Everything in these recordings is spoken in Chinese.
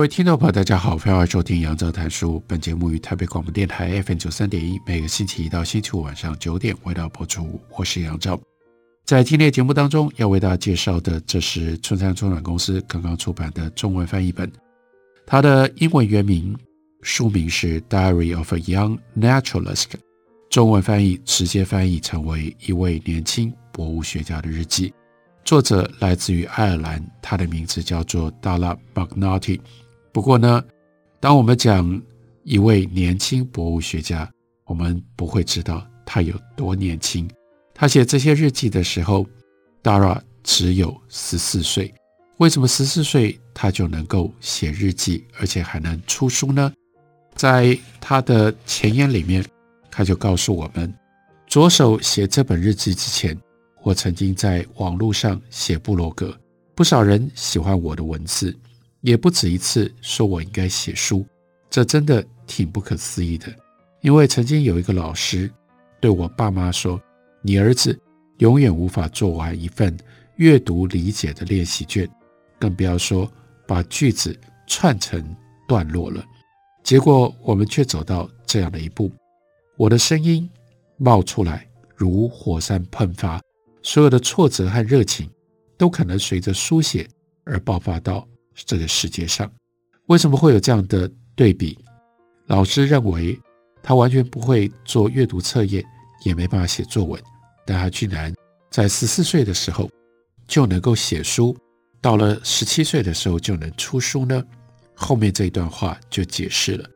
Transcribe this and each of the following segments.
各位听众朋友，大家好，欢迎收听杨照谈书。本节目于台北广播电台 FM 九三点一，每个星期一到星期五晚上九点为大家播出。我是杨照。在今天的节目当中，要为大家介绍的，这是春山出版公司刚刚出版的中文翻译本。它的英文原名书名是《Diary of a Young Naturalist》，中文翻译直接翻译成为一位年轻博物学家的日记。作者来自于爱尔兰，他的名字叫做 Darla McNulty。不过呢，当我们讲一位年轻博物学家，我们不会知道他有多年轻。他写这些日记的时候，Dara 只有十四岁。为什么十四岁他就能够写日记，而且还能出书呢？在他的前言里面，他就告诉我们：着手写这本日记之前，我曾经在网络上写部落格，不少人喜欢我的文字。也不止一次说我应该写书，这真的挺不可思议的。因为曾经有一个老师对我爸妈说：“你儿子永远无法做完一份阅读理解的练习卷，更不要说把句子串成段落了。”结果我们却走到这样的一步，我的声音冒出来如火山喷发，所有的挫折和热情都可能随着书写而爆发到。这个世界上为什么会有这样的对比？老师认为他完全不会做阅读测验，也没办法写作文，但他居然在十四岁的时候就能够写书，到了十七岁的时候就能出书呢？后面这一段话就解释了。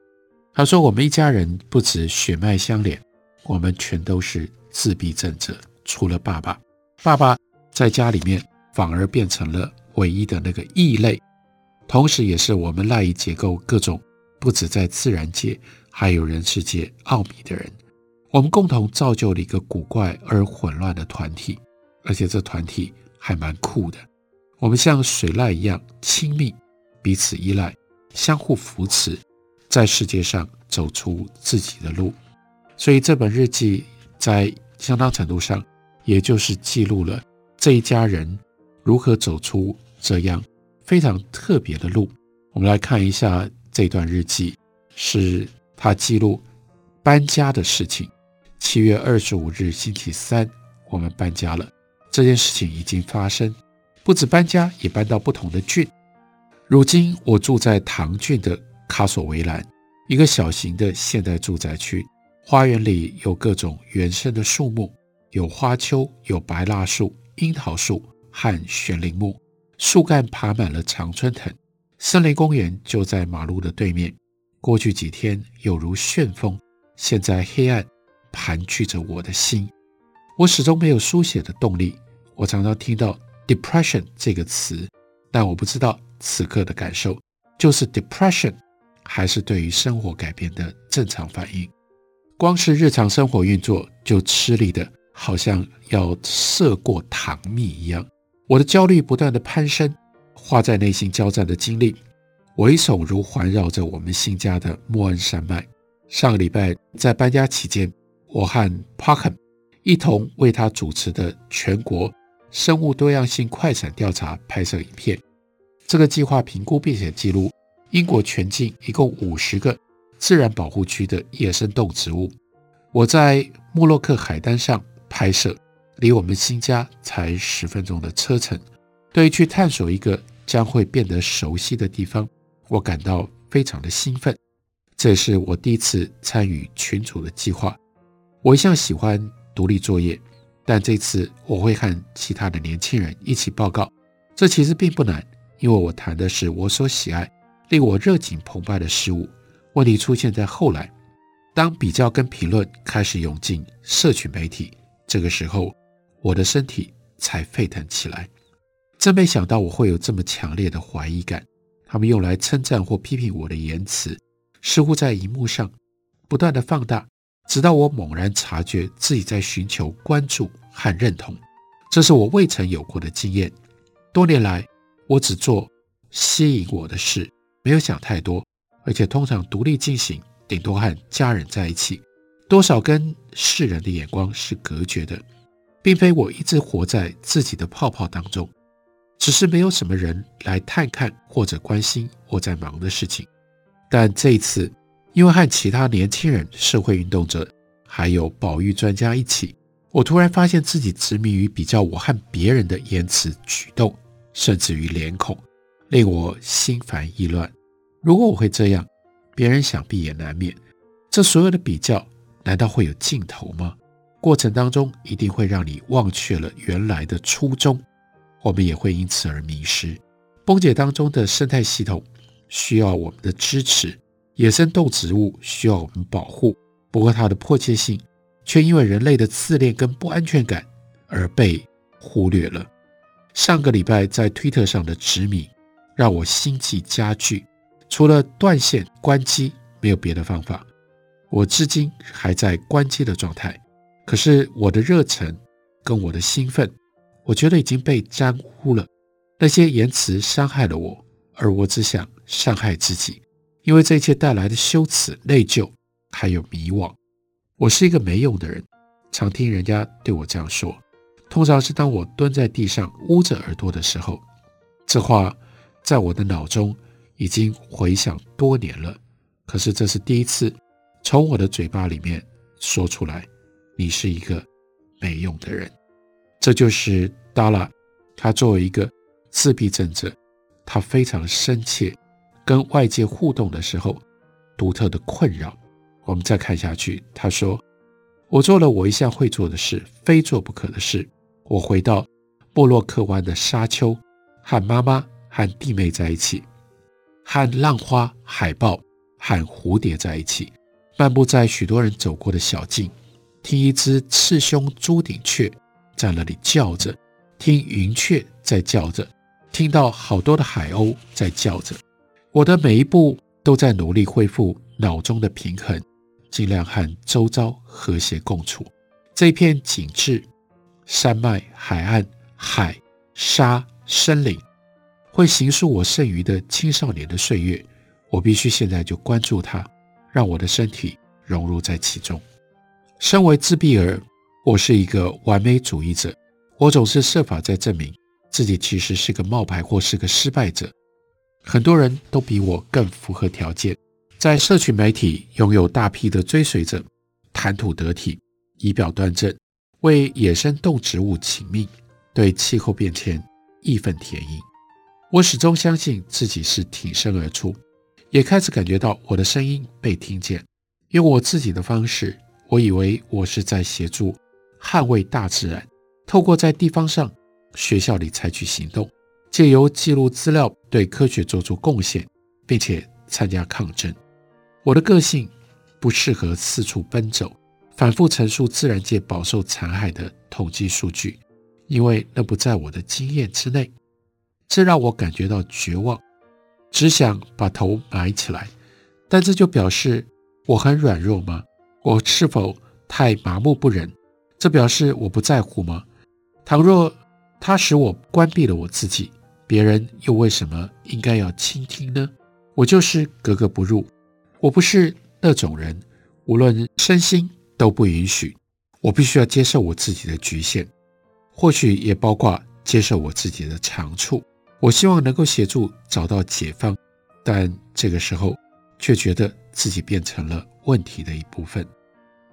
他说：“我们一家人不止血脉相连，我们全都是自闭症者，除了爸爸。爸爸在家里面反而变成了唯一的那个异类。”同时，也是我们赖以解构各种不止在自然界，还有人世界奥秘的人。我们共同造就了一个古怪而混乱的团体，而且这团体还蛮酷的。我们像水獭一样亲密，彼此依赖，相互扶持，在世界上走出自己的路。所以这本日记在相当程度上，也就是记录了这一家人如何走出这样。非常特别的路，我们来看一下这段日记，是他记录搬家的事情。七月二十五日星期三，我们搬家了。这件事情已经发生，不止搬家，也搬到不同的郡。如今我住在唐郡的卡索维兰，一个小型的现代住宅区。花园里有各种原生的树木，有花楸，有白蜡树、樱桃树和悬铃木。树干爬满了常春藤，森林公园就在马路的对面。过去几天有如旋风，现在黑暗盘踞着我的心。我始终没有书写的动力。我常常听到 depression 这个词，但我不知道此刻的感受就是 depression，还是对于生活改变的正常反应。光是日常生活运作就吃力的，好像要涉过糖蜜一样。我的焦虑不断的攀升，画在内心交战的经历，危耸如环绕着我们新家的莫恩山脉。上个礼拜在搬家期间，我和 Parkham 一同为他主持的全国生物多样性快闪调查拍摄影片。这个计划评估并且记录英国全境一共五十个自然保护区的野生动植物。我在莫洛克海滩上拍摄。离我们新家才十分钟的车程，对于去探索一个将会变得熟悉的地方，我感到非常的兴奋。这也是我第一次参与群组的计划。我一向喜欢独立作业，但这次我会和其他的年轻人一起报告。这其实并不难，因为我谈的是我所喜爱、令我热情澎湃的事物。问题出现在后来，当比较跟评论开始涌进社群媒体，这个时候。我的身体才沸腾起来。真没想到我会有这么强烈的怀疑感。他们用来称赞或批评我的言辞，似乎在荧幕上不断地放大，直到我猛然察觉自己在寻求关注和认同。这是我未曾有过的经验。多年来，我只做吸引我的事，没有想太多，而且通常独立进行，顶多和家人在一起，多少跟世人的眼光是隔绝的，并非我一直活在自己的泡泡当中。只是没有什么人来探看或者关心我在忙的事情，但这一次，因为和其他年轻人、社会运动者还有保育专家一起，我突然发现自己执迷于比较我和别人的言辞举动，甚至于脸孔，令我心烦意乱。如果我会这样，别人想必也难免。这所有的比较，难道会有尽头吗？过程当中一定会让你忘却了原来的初衷。我们也会因此而迷失。崩解当中的生态系统需要我们的支持，野生动植物需要我们保护。不过，它的迫切性却因为人类的自恋跟不安全感而被忽略了。上个礼拜在推特上的执迷让我心悸加剧，除了断线关机，没有别的方法。我至今还在关机的状态，可是我的热忱跟我的兴奋。我觉得已经被沾污了，那些言辞伤害了我，而我只想伤害自己，因为这一切带来的羞耻、内疚，还有迷惘。我是一个没用的人，常听人家对我这样说，通常是当我蹲在地上捂着耳朵的时候。这话在我的脑中已经回响多年了，可是这是第一次从我的嘴巴里面说出来。你是一个没用的人。这就是 Dara，他作为一个自闭症者，他非常深切跟外界互动的时候独特的困扰。我们再看下去，他说：“我做了我一向会做的事，非做不可的事。我回到莫洛克湾的沙丘，和妈妈和弟妹在一起，和浪花、海豹和蝴蝶在一起，漫步在许多人走过的小径，听一只赤胸朱顶雀。”在那里叫着，听云雀在叫着，听到好多的海鸥在叫着。我的每一步都在努力恢复脑中的平衡，尽量和周遭和谐共处。这片景致，山脉、海岸、海、沙、森林，会形塑我剩余的青少年的岁月。我必须现在就关注它，让我的身体融入在其中。身为自闭儿。我是一个完美主义者，我总是设法在证明自己其实是个冒牌或是个失败者。很多人都比我更符合条件，在社群媒体拥有大批的追随者，谈吐得体，仪表端正，为野生动植物请命，对气候变迁义愤填膺。我始终相信自己是挺身而出，也开始感觉到我的声音被听见。用我自己的方式，我以为我是在协助。捍卫大自然，透过在地方上、学校里采取行动，借由记录资料对科学做出贡献，并且参加抗争。我的个性不适合四处奔走，反复陈述自然界饱受残害的统计数据，因为那不在我的经验之内。这让我感觉到绝望，只想把头埋起来。但这就表示我很软弱吗？我是否太麻木不仁？这表示我不在乎吗？倘若它使我关闭了我自己，别人又为什么应该要倾听呢？我就是格格不入，我不是那种人，无论身心都不允许。我必须要接受我自己的局限，或许也包括接受我自己的长处。我希望能够协助找到解放，但这个时候却觉得自己变成了问题的一部分。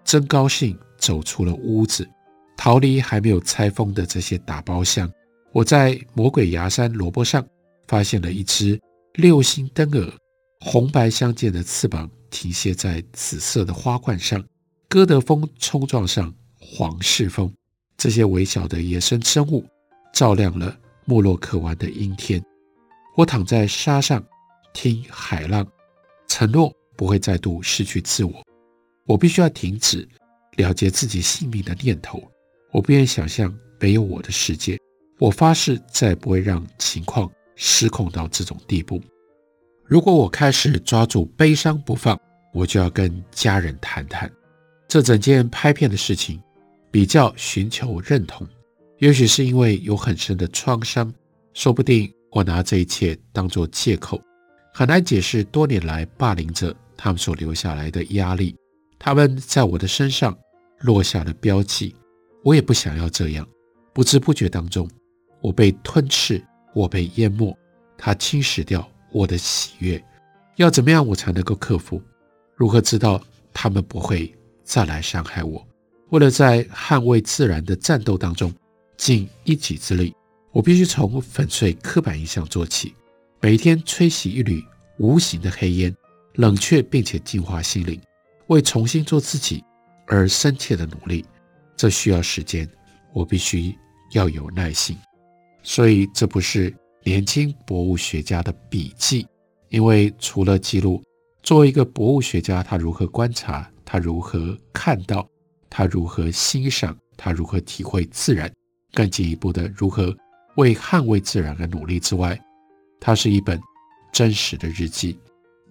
真高兴。走出了屋子，逃离还没有拆封的这些打包箱。我在魔鬼牙山萝卜上发现了一只六星灯蛾，红白相间的翅膀停歇在紫色的花冠上。哥德风冲撞上黄世风，这些微小的野生生物照亮了莫洛克湾的阴天。我躺在沙上，听海浪，承诺不会再度失去自我。我必须要停止。了结自己性命的念头，我不愿想象没有我的世界，我发誓再也不会让情况失控到这种地步。如果我开始抓住悲伤不放，我就要跟家人谈谈这整件拍片的事情，比较寻求认同。也许是因为有很深的创伤，说不定我拿这一切当作借口，很难解释多年来霸凌者他们所留下来的压力，他们在我的身上落下了标记。我也不想要这样，不知不觉当中。我被吞噬，我被淹没，它侵蚀掉我的喜悦。要怎么样我才能够克服？如何知道他们不会再来伤害我？为了在捍卫自然的战斗当中尽一己之力，我必须从粉碎刻板印象做起，每天吹熄一缕无形的黑烟，冷却并且净化心灵，为重新做自己而深切的努力。这需要时间，我必须要有耐心。所以这不是年轻博物学家的笔记，因为除了记录作为一个博物学家，他如何观察，他如何看到，他如何欣赏，他如何体会自然，更进一步的如何为捍卫自然而努力之外，它是一本真实的日记。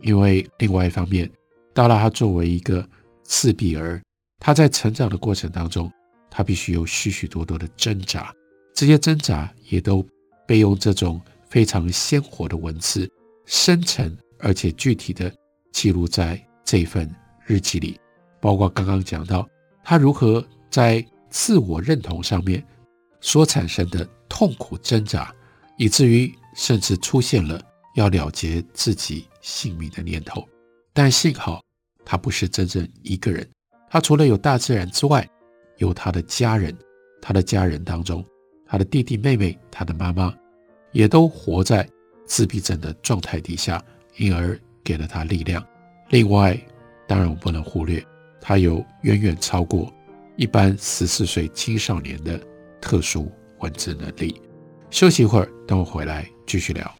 因为另外一方面，到了他作为一个自闭儿，他在成长的过程当中，他必须有许许多多的挣扎。这些挣扎也都被用这种非常鲜活的文字，深沉而且具体的记录在这份日记里。包括刚刚讲到他如何在自我认同上面所产生的痛苦挣扎，以至于甚至出现了要了结自己性命的念头。但幸好他不是真正一个人，他除了有大自然之外，有他的家人，他的家人当中。他的弟弟妹妹，他的妈妈，也都活在自闭症的状态底下，因而给了他力量。另外，当然我不能忽略，他有远远超过一般十四岁青少年的特殊文字能力。休息一会儿，等我回来继续聊。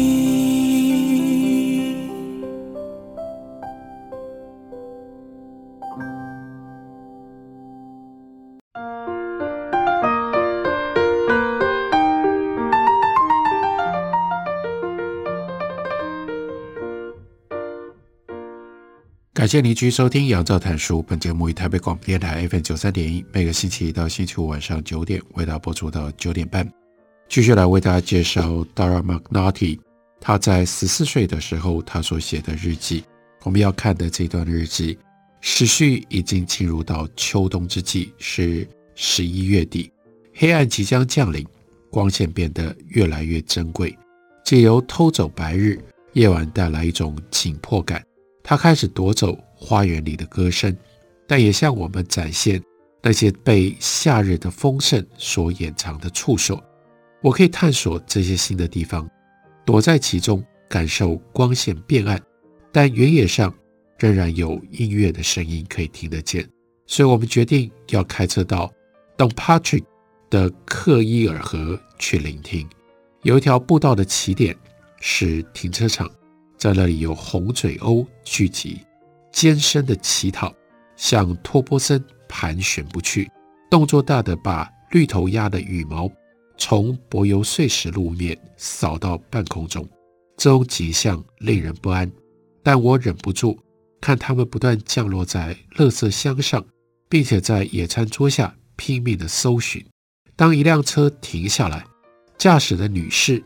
感谢您继续收听杨照谈书。本节目以台北广播电台 FM 九三点一，每个星期一到星期五晚上九点为大家播出到九点半。继续来为大家介绍 Dara McNulty，他在十四岁的时候他所写的日记。我们要看的这段日记，时序已经进入到秋冬之际，是十一月底，黑暗即将降临，光线变得越来越珍贵，借由偷走白日，夜晚带来一种紧迫感。他开始夺走花园里的歌声，但也向我们展现那些被夏日的丰盛所掩藏的处所。我可以探索这些新的地方，躲在其中，感受光线变暗，但原野上仍然有音乐的声音可以听得见。所以，我们决定要开车到 Dompatry 的克伊尔河去聆听。有一条步道的起点是停车场。在那里有红嘴鸥聚集，尖声的乞讨向托波森盘旋不去，动作大的把绿头鸭的羽毛从柏油碎石路面扫到半空中，这种景象令人不安。但我忍不住看它们不断降落在垃圾箱上，并且在野餐桌下拼命地搜寻。当一辆车停下来，驾驶的女士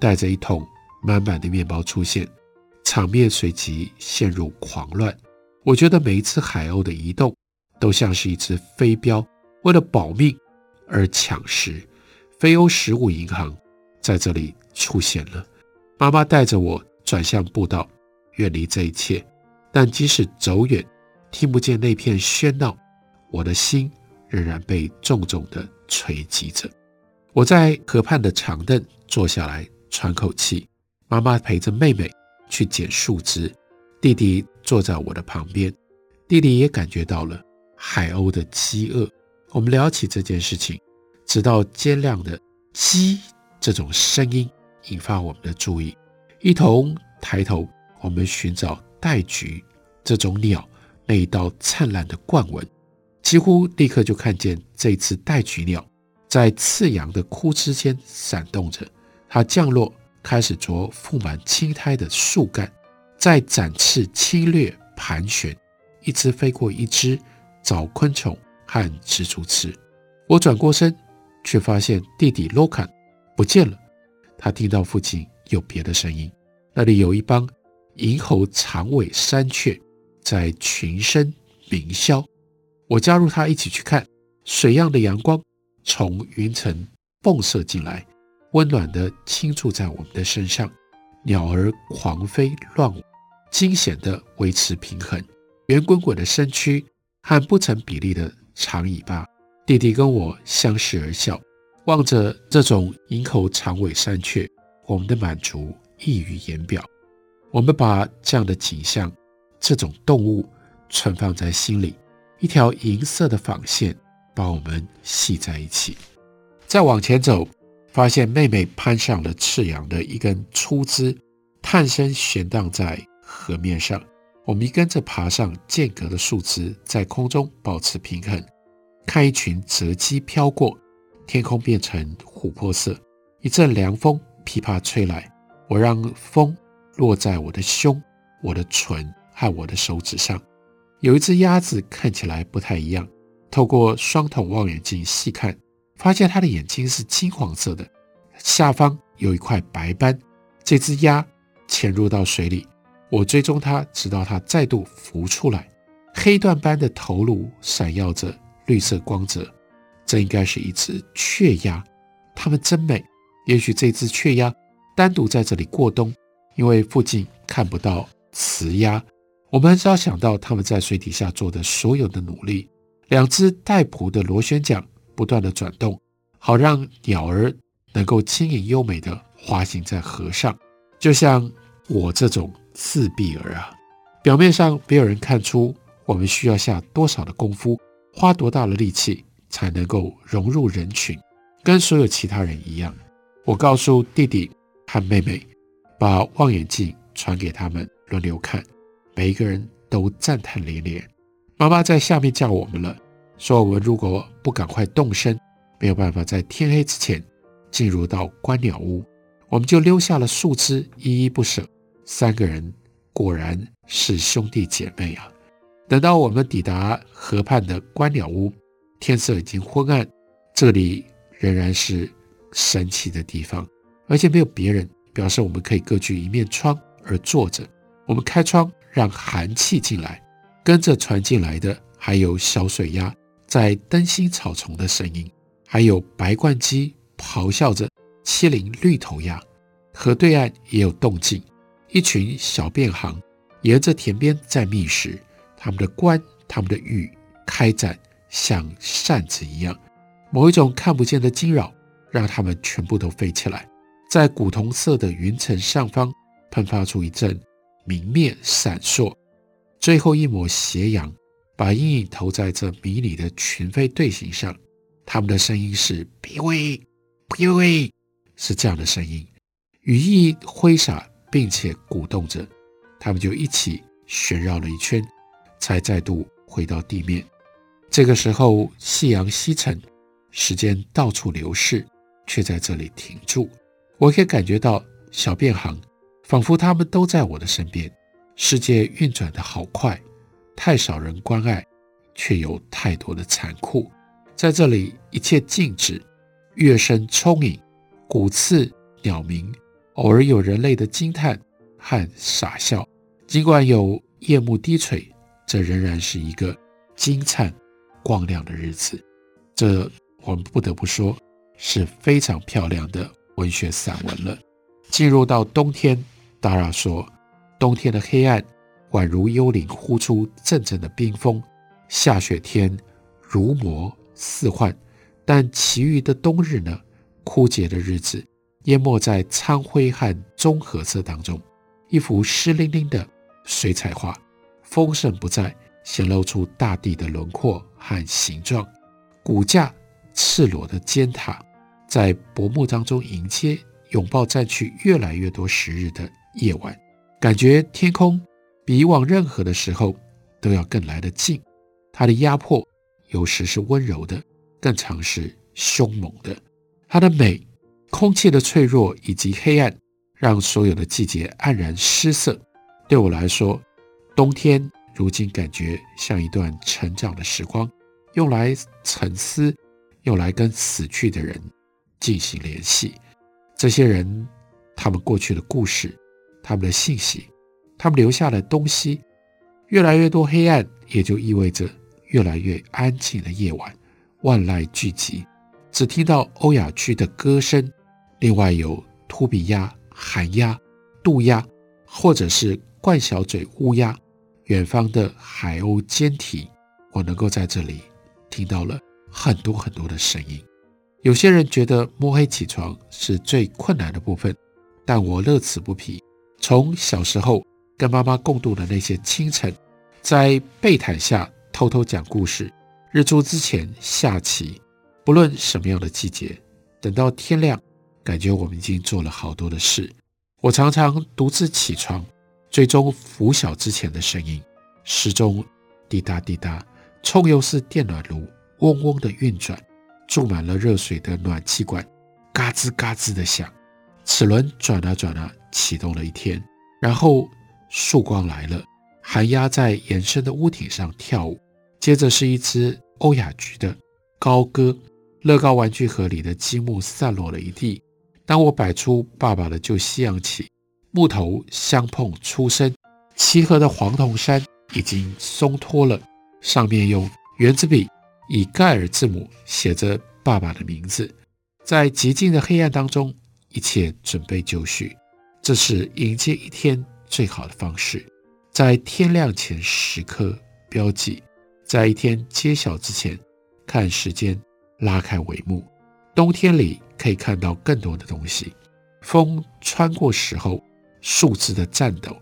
带着一桶满满的面包出现。场面随即陷入狂乱，我觉得每一次海鸥的移动，都像是一只飞镖，为了保命而抢食。飞鸥食物银行在这里出现了。妈妈带着我转向步道，远离这一切。但即使走远，听不见那片喧闹，我的心仍然被重重地锤击着。我在河畔的长凳坐下来喘口气。妈妈陪着妹妹去捡树枝，弟弟坐在我的旁边。弟弟也感觉到了海鸥的饥饿。我们聊起这件事情，直到尖亮的“鸡”这种声音引发我们的注意，一同抬头，我们寻找戴菊这种鸟那一道灿烂的冠纹。几乎立刻就看见这只戴菊鸟在刺阳的枯枝间闪动着，它降落。开始啄覆满青苔的树干，再展翅侵略盘旋，一只飞过一只，找昆虫和蜘蛛吃。我转过身，却发现弟弟洛坎不见了。他听到附近有别的声音，那里有一帮银喉长尾山雀在群声鸣啸。我加入他一起去看，水样的阳光从云层迸射进来。温暖地倾注在我们的身上，鸟儿狂飞乱舞，惊险地维持平衡，圆滚滚的身躯和不成比例的长尾巴。弟弟跟我相视而笑，望着这种银喉长尾山雀，我们的满足溢于言表。我们把这样的景象、这种动物存放在心里，一条银色的纺线把我们系在一起。再往前走。发现妹妹攀上了赤阳的一根粗枝，探身悬荡在河面上。我们跟着爬上间隔的树枝，在空中保持平衡，看一群泽鸡飘过，天空变成琥珀色。一阵凉风噼啪吹来，我让风落在我的胸、我的唇和我的手指上。有一只鸭子看起来不太一样，透过双筒望远镜细看。发现它的眼睛是金黄色的，下方有一块白斑。这只鸭潜入到水里，我追踪它，直到它再度浮出来。黑缎般的头颅闪耀着绿色光泽，这应该是一只雀鸭。它们真美。也许这只雀鸭单独在这里过冬，因为附近看不到雌鸭。我们很少想到它们在水底下做的所有的努力。两只带蹼的螺旋桨。不断地转动，好让鸟儿能够轻盈优美地滑行在河上，就像我这种自闭儿啊。表面上没有人看出我们需要下多少的功夫，花多大的力气才能够融入人群，跟所有其他人一样。我告诉弟弟和妹妹，把望远镜传给他们轮流看，每一个人都赞叹连连。妈妈在下面叫我们了。说我们如果不赶快动身，没有办法在天黑之前进入到观鸟屋，我们就留下了树枝，依依不舍。三个人果然是兄弟姐妹啊！等到我们抵达河畔的观鸟屋，天色已经昏暗，这里仍然是神奇的地方，而且没有别人，表示我们可以各据一面窗而坐着。我们开窗让寒气进来，跟着传进来的还有小水鸭。在灯芯草丛的声音，还有白冠鸡咆哮着欺凌绿头鸭。河对岸也有动静，一群小便行沿着田边在觅食，它们的冠、它们的羽开展，像扇子一样。某一种看不见的惊扰，让它们全部都飞起来，在古铜色的云层上方喷发出一阵明灭闪烁，最后一抹斜阳。把阴影投在这迷你的群飞队形上，他们的声音是“皮威，皮威”，是这样的声音，羽翼挥洒，并且鼓动着，他们就一起旋绕了一圈，才再度回到地面。这个时候，夕阳西沉，时间到处流逝，却在这里停住。我可以感觉到小便行，仿佛他们都在我的身边。世界运转的好快。太少人关爱，却有太多的残酷。在这里，一切静止，乐声充盈，鼓刺鸟鸣，偶尔有人类的惊叹和傻笑。尽管有夜幕低垂，这仍然是一个金灿光亮的日子。这我们不得不说是非常漂亮的文学散文了。进入到冬天，达拉说，冬天的黑暗宛如幽灵呼出阵阵的冰风，下雪天如魔似幻，但其余的冬日呢？枯竭的日子淹没在苍灰和棕褐色当中，一幅湿淋淋的水彩画，丰盛不再，显露出大地的轮廓和形状。骨架赤裸的尖塔在薄暮当中迎接、拥抱占据越来越多时日的夜晚，感觉天空比以往任何的时候都要更来得近。它的压迫有时是温柔的，更常是凶猛的。它的美、空气的脆弱以及黑暗，让所有的季节黯然失色。对我来说，冬天如今感觉像一段成长的时光。用来沉思，用来跟死去的人进行联系。这些人，他们过去的故事，他们的信息，他们留下的东西，越来越多黑暗，也就意味着越来越安静的夜晚，万籁俱寂，只听到欧亚区的歌声，另外有秃鼻鸭、寒鸦、渡鸦，或者是冠小嘴乌鸦，远方的海鸥鷦啼，我能够在这里。听到了很多很多的声音，有些人觉得摸黑起床是最困难的部分，但我乐此不疲。从小时候跟妈妈共度的那些清晨，在被毯下偷偷讲故事，日出之前下棋，不论什么样的季节，等到天亮，感觉我们已经做了好多的事。我常常独自起床，追踪拂晓之前的声音，时钟滴答滴答。充油式电暖炉嗡嗡的运转，注满了热水的暖气管嘎吱嘎吱的响，齿轮转啊转啊，启动了一天。然后曙光来了，寒鸦在延伸的屋顶上跳舞，接着是一只欧亚菊的高歌，乐高玩具盒里的积木散落了一地。当我摆出爸爸的旧西洋棋，木头相碰出声，漆黑的黄铜山已经松脱了。上面用原子笔以盖尔字母写着爸爸的名字，在寂静的黑暗当中，一切准备就绪。这是迎接一天最好的方式，在天亮前时刻标记，在一天揭晓之前看时间拉开帷幕。冬天里可以看到更多的东西，风穿过时候树枝的颤抖，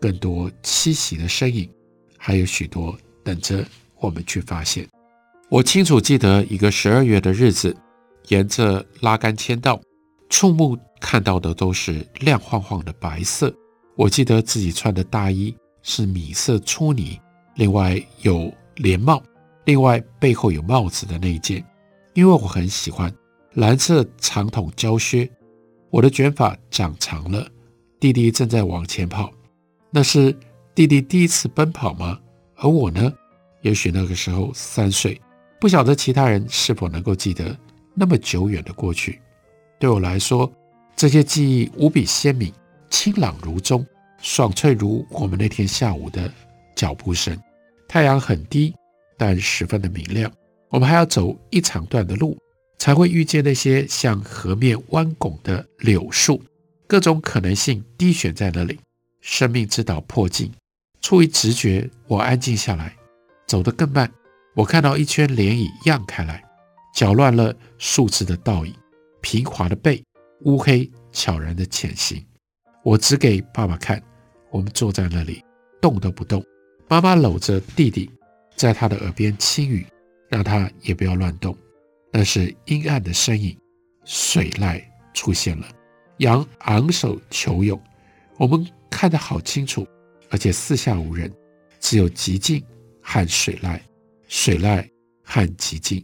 更多栖息的身影，还有许多。等着我们去发现。我清楚记得一个十二月的日子，沿着拉杆签道，触目看到的都是亮晃晃的白色。我记得自己穿的大衣是米色粗呢，另外有连帽，另外背后有帽子的那一件，因为我很喜欢蓝色长筒胶靴。我的卷发长长了，弟弟正在往前跑，那是弟弟第一次奔跑吗？而我呢，也许那个时候三岁，不晓得其他人是否能够记得那么久远的过去。对我来说，这些记忆无比鲜明，清朗如钟，爽脆如我们那天下午的脚步声。太阳很低，但十分的明亮。我们还要走一长段的路，才会遇见那些像河面弯拱的柳树，各种可能性低悬在那里，生命之岛迫近。出于直觉，我安静下来，走得更慢。我看到一圈涟漪漾开来，搅乱了树枝的倒影，平滑的背，乌黑悄然的潜行。我指给爸爸看，我们坐在那里，动都不动。妈妈搂着弟弟，在他的耳边轻语，让他也不要乱动。那是阴暗的身影，水獭出现了，羊昂首求泳。我们看得好清楚。而且四下无人，只有极静和水獭，水獭和极静。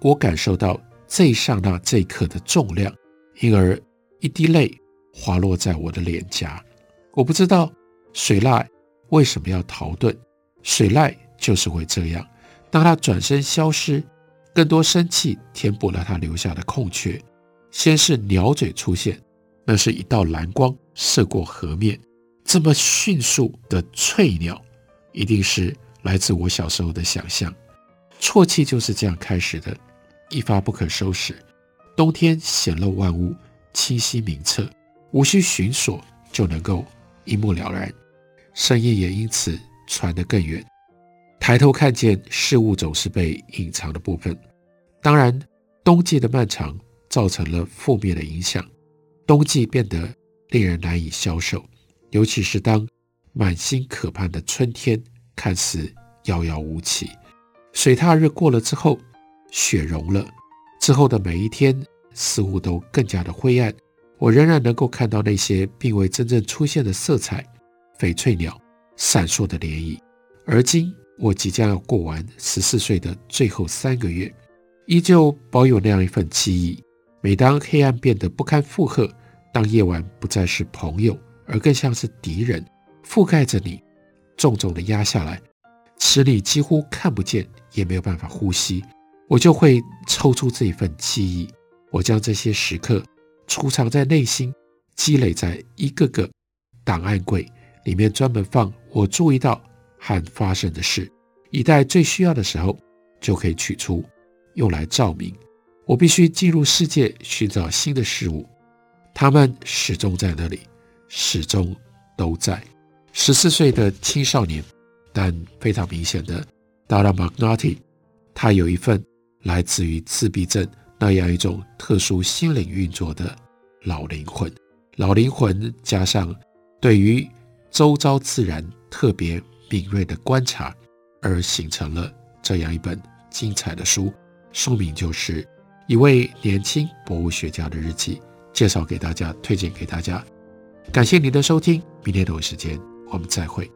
我感受到这一刹那这一刻的重量，因而一滴泪滑落在我的脸颊。我不知道水獭为什么要逃遁，水獭就是会这样。当他转身消失，更多生气填补了他留下的空缺。先是鸟嘴出现，那是一道蓝光射过河面。这么迅速的翠鸟，一定是来自我小时候的想象。啜泣就是这样开始的，一发不可收拾。冬天显露万物，清晰明澈，无需寻索就能够一目了然。声音也因此传得更远。抬头看见事物总是被隐藏的部分。当然，冬季的漫长造成了负面的影响，冬季变得令人难以消受，尤其是当满心渴盼的春天看似遥遥无期。水踏日过了之后，雪融了之后的每一天似乎都更加的灰暗。我仍然能够看到那些并未真正出现的色彩，翡翠鸟闪烁的涟漪。而今我即将要过完十四岁的最后三个月，依旧保有那样一份记忆。每当黑暗变得不堪负荷，当夜晚不再是朋友，而更像是敌人，覆盖着你，重重的压下来，使你几乎看不见。也没有办法呼吸，我就会抽出这一份记忆，我将这些时刻储藏在内心，积累在一个个档案柜里面，专门放我注意到和发生的事，以待最需要的时候就可以取出，用来照明。我必须进入世界寻找新的事物，他们始终在那里，始终都在。十四岁的青少年，但非常明显的。Dara Magnotti，他有一份来自于自闭症那样一种特殊心灵运作的老灵魂，老灵魂加上对于周遭自然特别敏锐的观察，而形成了这样一本精彩的书。书名就是一位年轻博物学家的日记，介绍给大家，推荐给大家。感谢您的收听，明天同一时间我们再会。